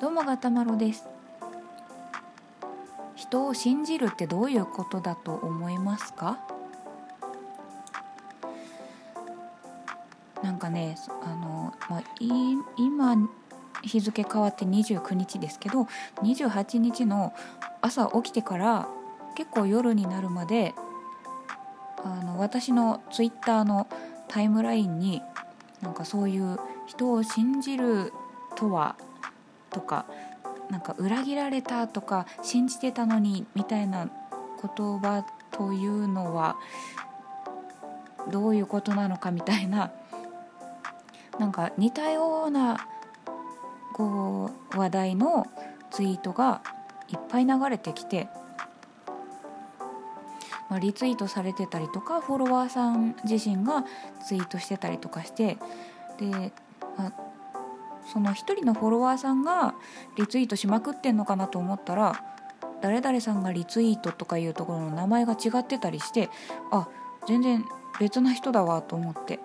どうもガタマロです。人を信じるってどういうことだと思いますか？なんかねあの、まあ、い今日付変わって29日ですけど28日の朝起きてから結構夜になるまであの私のツイッターのタイムラインになんかそういう人を信じるとはとかなんか裏切られたとか信じてたのにみたいな言葉というのはどういうことなのかみたいななんか似たようなこう話題のツイートがいっぱい流れてきて、まあ、リツイートされてたりとかフォロワーさん自身がツイートしてたりとかしてで、あ、その1人のフォロワーさんがリツイートしまくってんのかなと思ったら誰々さんがリツイートとかいうところの名前が違ってたりしてあ全然別な人だわと思って。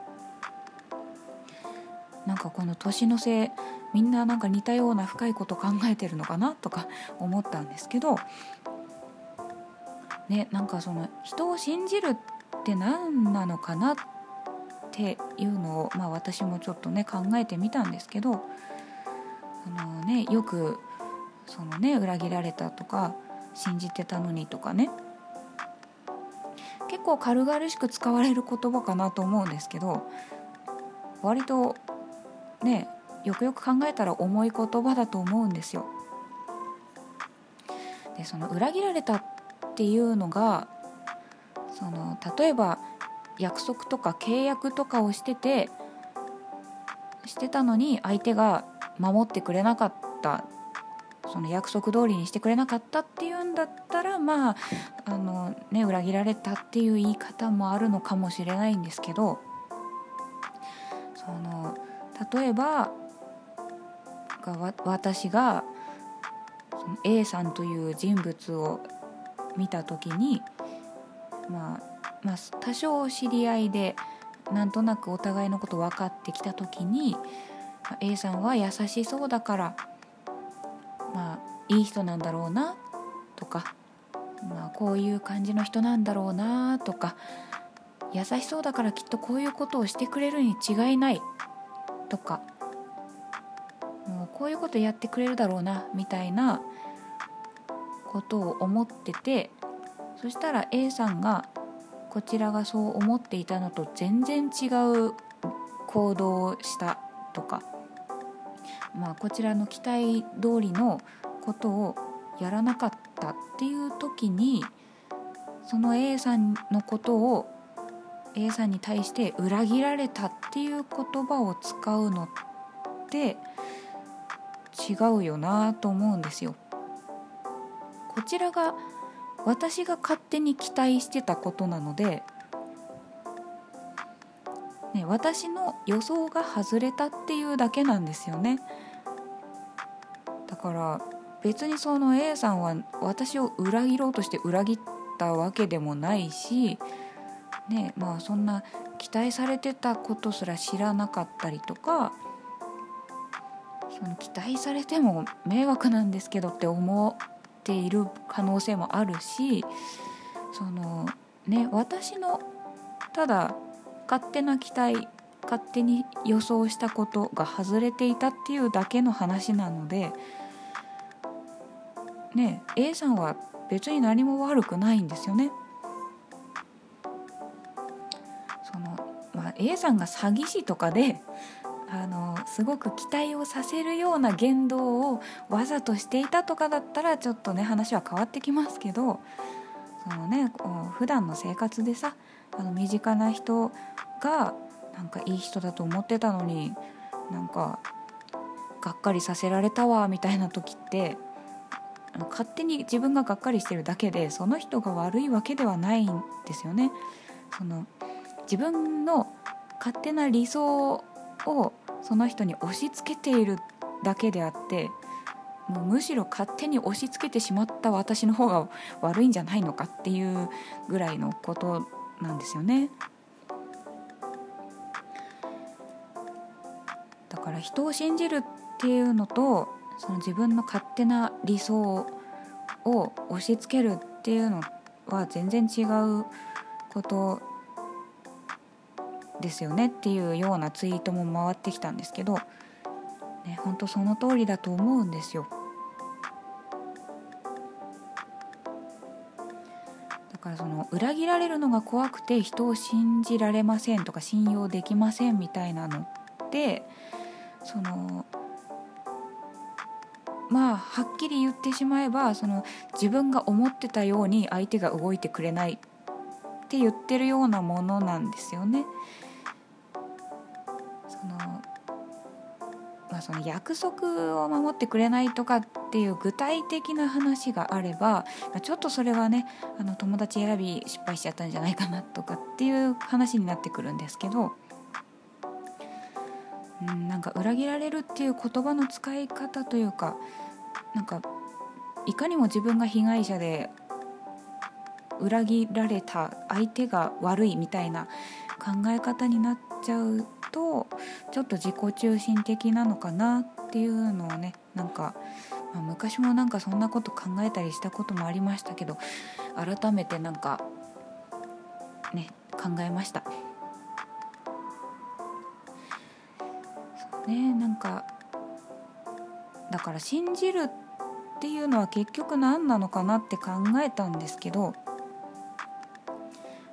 なんかこの年の瀬みんななんか似たような深いこと考えてるのかなとか 思ったんですけどねなんかその人を信じるって何なのかなってていうのを、まあ、私もちょっとね考えてみたんですけどあの、ね、よくそのね裏切られたとか信じてたのにとかね結構軽々しく使われる言葉かなと思うんですけど割とねよくよく考えたら重い言葉だと思うんですよ。でその裏切られたっていうのがその例えば約束とか契約とかをしててしてたのに相手が守ってくれなかった。その約束通りにしてくれなかったっていうんだったらまああの、ね、裏切られたっていう言い方もあるのかもしれないんですけどその例えばが私がその A さんという人物を見た時に、まあ、まあ多少知り合いでなんとなくお互いのこと分かってきた時に A さんは優しそうだからまあいい人なんだろうなとか、まあ、こういう感じの人なんだろうなとか優しそうだからきっとこういうことをしてくれるに違いないとかもうこういうことやってくれるだろうなみたいなことを思っててそしたら A さんがこちらがそう思っていたのと全然違う行動をしたとか、まあ、こちらの期待通りのことをやらなかったっていう時にその A さんのことを A さんに対して裏切られたっていう言葉を使うのって違うよなと思うんですよ。こちらが私が勝手に期待してたことなので、ね、私の予想が外れたっていうだけなんですよね。だから別にその A さんは私を裏切ろうとして裏切ったわけでもないし、ねまあ、そんな期待されてたことすら知らなかったりとかその期待されても迷惑なんですけどって思ている可能性もあるしそのね私のただ勝手な期待勝手に予想したことが外れていたっていうだけの話なのでね A さんは別に何も悪くないんですよね。そのまあ、A さんが詐欺師とかであのすごく期待をさせるような言動をわざとしていたとかだったらちょっとね話は変わってきますけどそのね普段の生活でさあの身近な人がなんかいい人だと思ってたのになんかがっかりさせられたわみたいな時って勝手に自分ががっかりしてるだけでその人が悪いわけではないんですよね。その自分の勝手な理想をその人に押し付けているだけであってもうむしろ勝手に押し付けてしまった私の方が悪いんじゃないのかっていうぐらいのことなんですよね。だから人を信じるっていうのとその自分の勝手な理想を押し付けるっていうのは全然違うことですよねっていうようなツイートも回ってきたんですけど、ね、本当その通りだと思うんですよ。だからその裏切られるのが怖くて人を信じられませんとか信用できませんみたいなのってそのまあはっきり言ってしまえばその自分が思ってたように相手が動いてくれないって言ってるようなものなんですよね。そのまあ、その約束を守ってくれないとかっていう具体的な話があればちょっとそれはねあの友達選び失敗しちゃったんじゃないかなとかっていう話になってくるんですけど、うん、なんか裏切られるっていう言葉の使い方というかなんかいかにも自分が被害者で裏切られた相手が悪いみたいな考え方になっちゃうとちょっと自己中心的なのかなっていうのをねなんか、まあ、昔もなんかそんなこと考えたりしたこともありましたけど改めてなんかね考えました。ねなんかだから信じるっていうのは結局何なのかなって考えたんですけど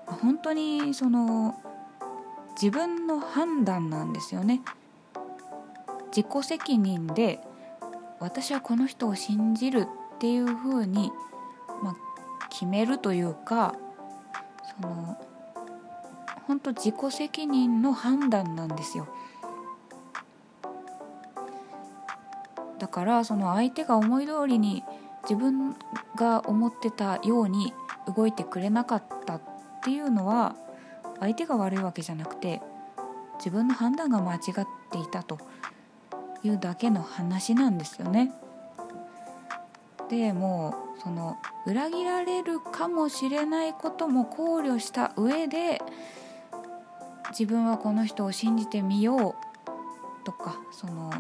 本当にその自分の判断なんですよね。自己責任で私はこの人を信じるっていうふうに、まあ、決めるというかその本当自己責任の判断なんですよ。だからその相手が思い通りに自分が思ってたように動いてくれなかったっていうのは相手が悪いわけじゃなくて自分の判断が間違っていたというだけの話なんですよね。でもうその裏切られるかもしれないことも考慮した上で自分はこの人を信じてみようとかその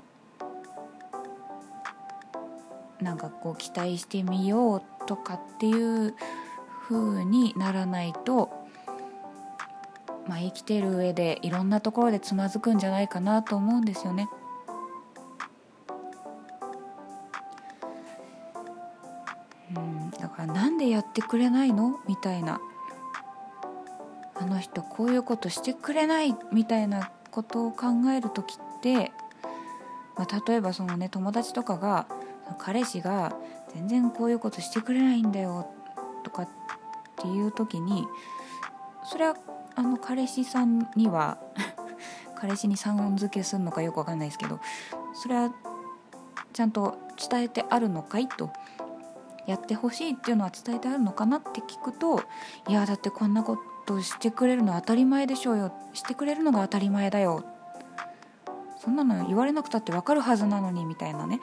なんかこう期待してみようとかっていう風にならないとまあ、生きてる上でいろんなところでつまずくんじゃないかなと思うんですよね。うんだからなんでやってくれないの？みたいな。あの人こういうことしてくれない？みたいなことを考える時って、まあ、例えばそのね友達とかが彼氏が全然こういうことしてくれないんだよとかっていう時にそれはあの彼氏さんには 彼氏にさん付けするのかよくわかんないですけどそれはちゃんと伝えてあるのかい？とやってほしいっていうのは伝えてあるのかなって聞くといやだってこんなことしてくれるの当たり前でしょうよ。してくれるのが当たり前だよ。そんなの言われなくたって分かるはずなのにみたいなね。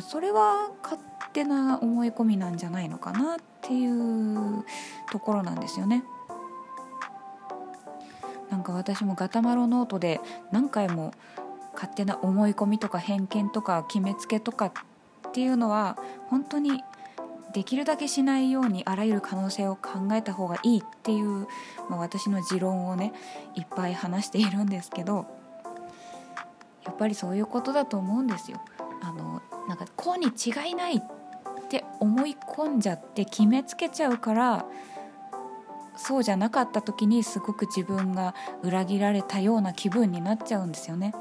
それは勝手な思い込みなんじゃないのかなっていうところなんですよね。なんか私もガタマロノートで何回も勝手な思い込みとか偏見とか決めつけとかっていうのは本当にできるだけしないようにあらゆる可能性を考えた方がいいっていう、まあ、私の持論をねいっぱい話しているんですけどやっぱりそういうことだと思うんですよ。あのなんかこうに違いないって思い込んじゃって決めつけちゃうからそうじゃなかった時にすごく自分が裏切られたような気分になっちゃうんですよね。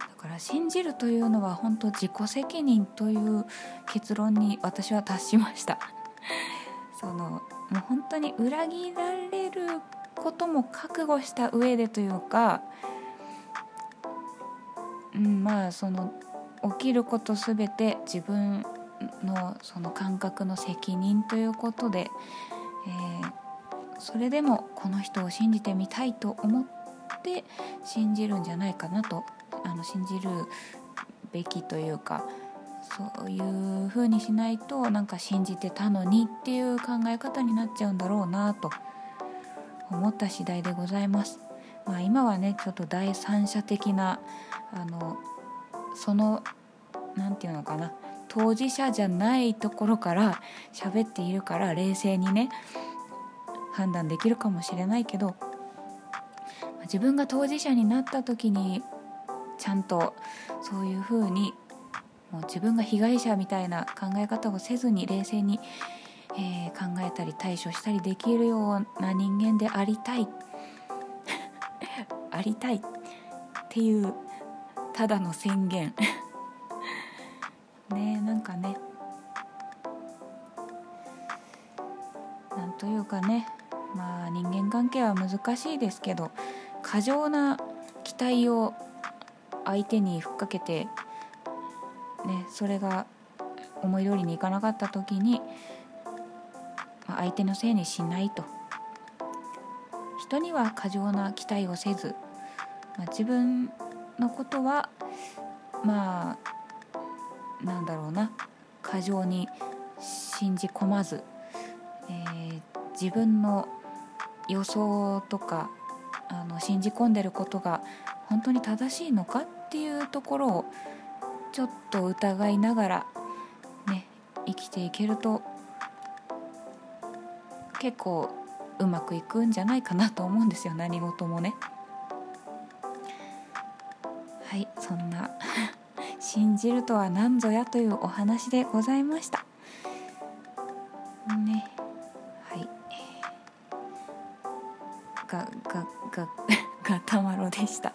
だから信じるというのは本当自己責任という結論に私は達しました。そのもう本当に裏切られることも覚悟した上でというか、うん、まあその起きること全て自分のその感覚の責任ということで、えー、それでもこの人を信じてみたいと思って信じるんじゃないかなとあの信じるべきというかそういう風にしないとなんか信じてたのにっていう考え方になっちゃうんだろうなと思った次第でございます。まあ、今はねちょっと第三者的なあのその何て言うのかな当事者じゃないところから喋っているから冷静にね判断できるかもしれないけど自分が当事者になった時にちゃんとそういうふうにもう自分が被害者みたいな考え方をせずに冷静に、えー、考えたり対処したりできるような人間でありたい。ありたいっていうただの宣言。かね。なんというかね。まあ人間関係は難しいですけど過剰な期待を相手にふっかけて、ね、それが思い通りにいかなかった時に、まあ、相手のせいにしないと。人には過剰な期待をせず、まあ、自分のことはまあなんだろうな。過剰に信じ込まず、えー、自分の予想とかあの信じ込んでることが本当に正しいのかっていうところをちょっと疑いながらね生きていけると結構うまくいくんじゃないかなと思うんですよ。何事もね。はいそんな。信じるとは何ぞやというお話でございました。ねはいががが がたまろでした。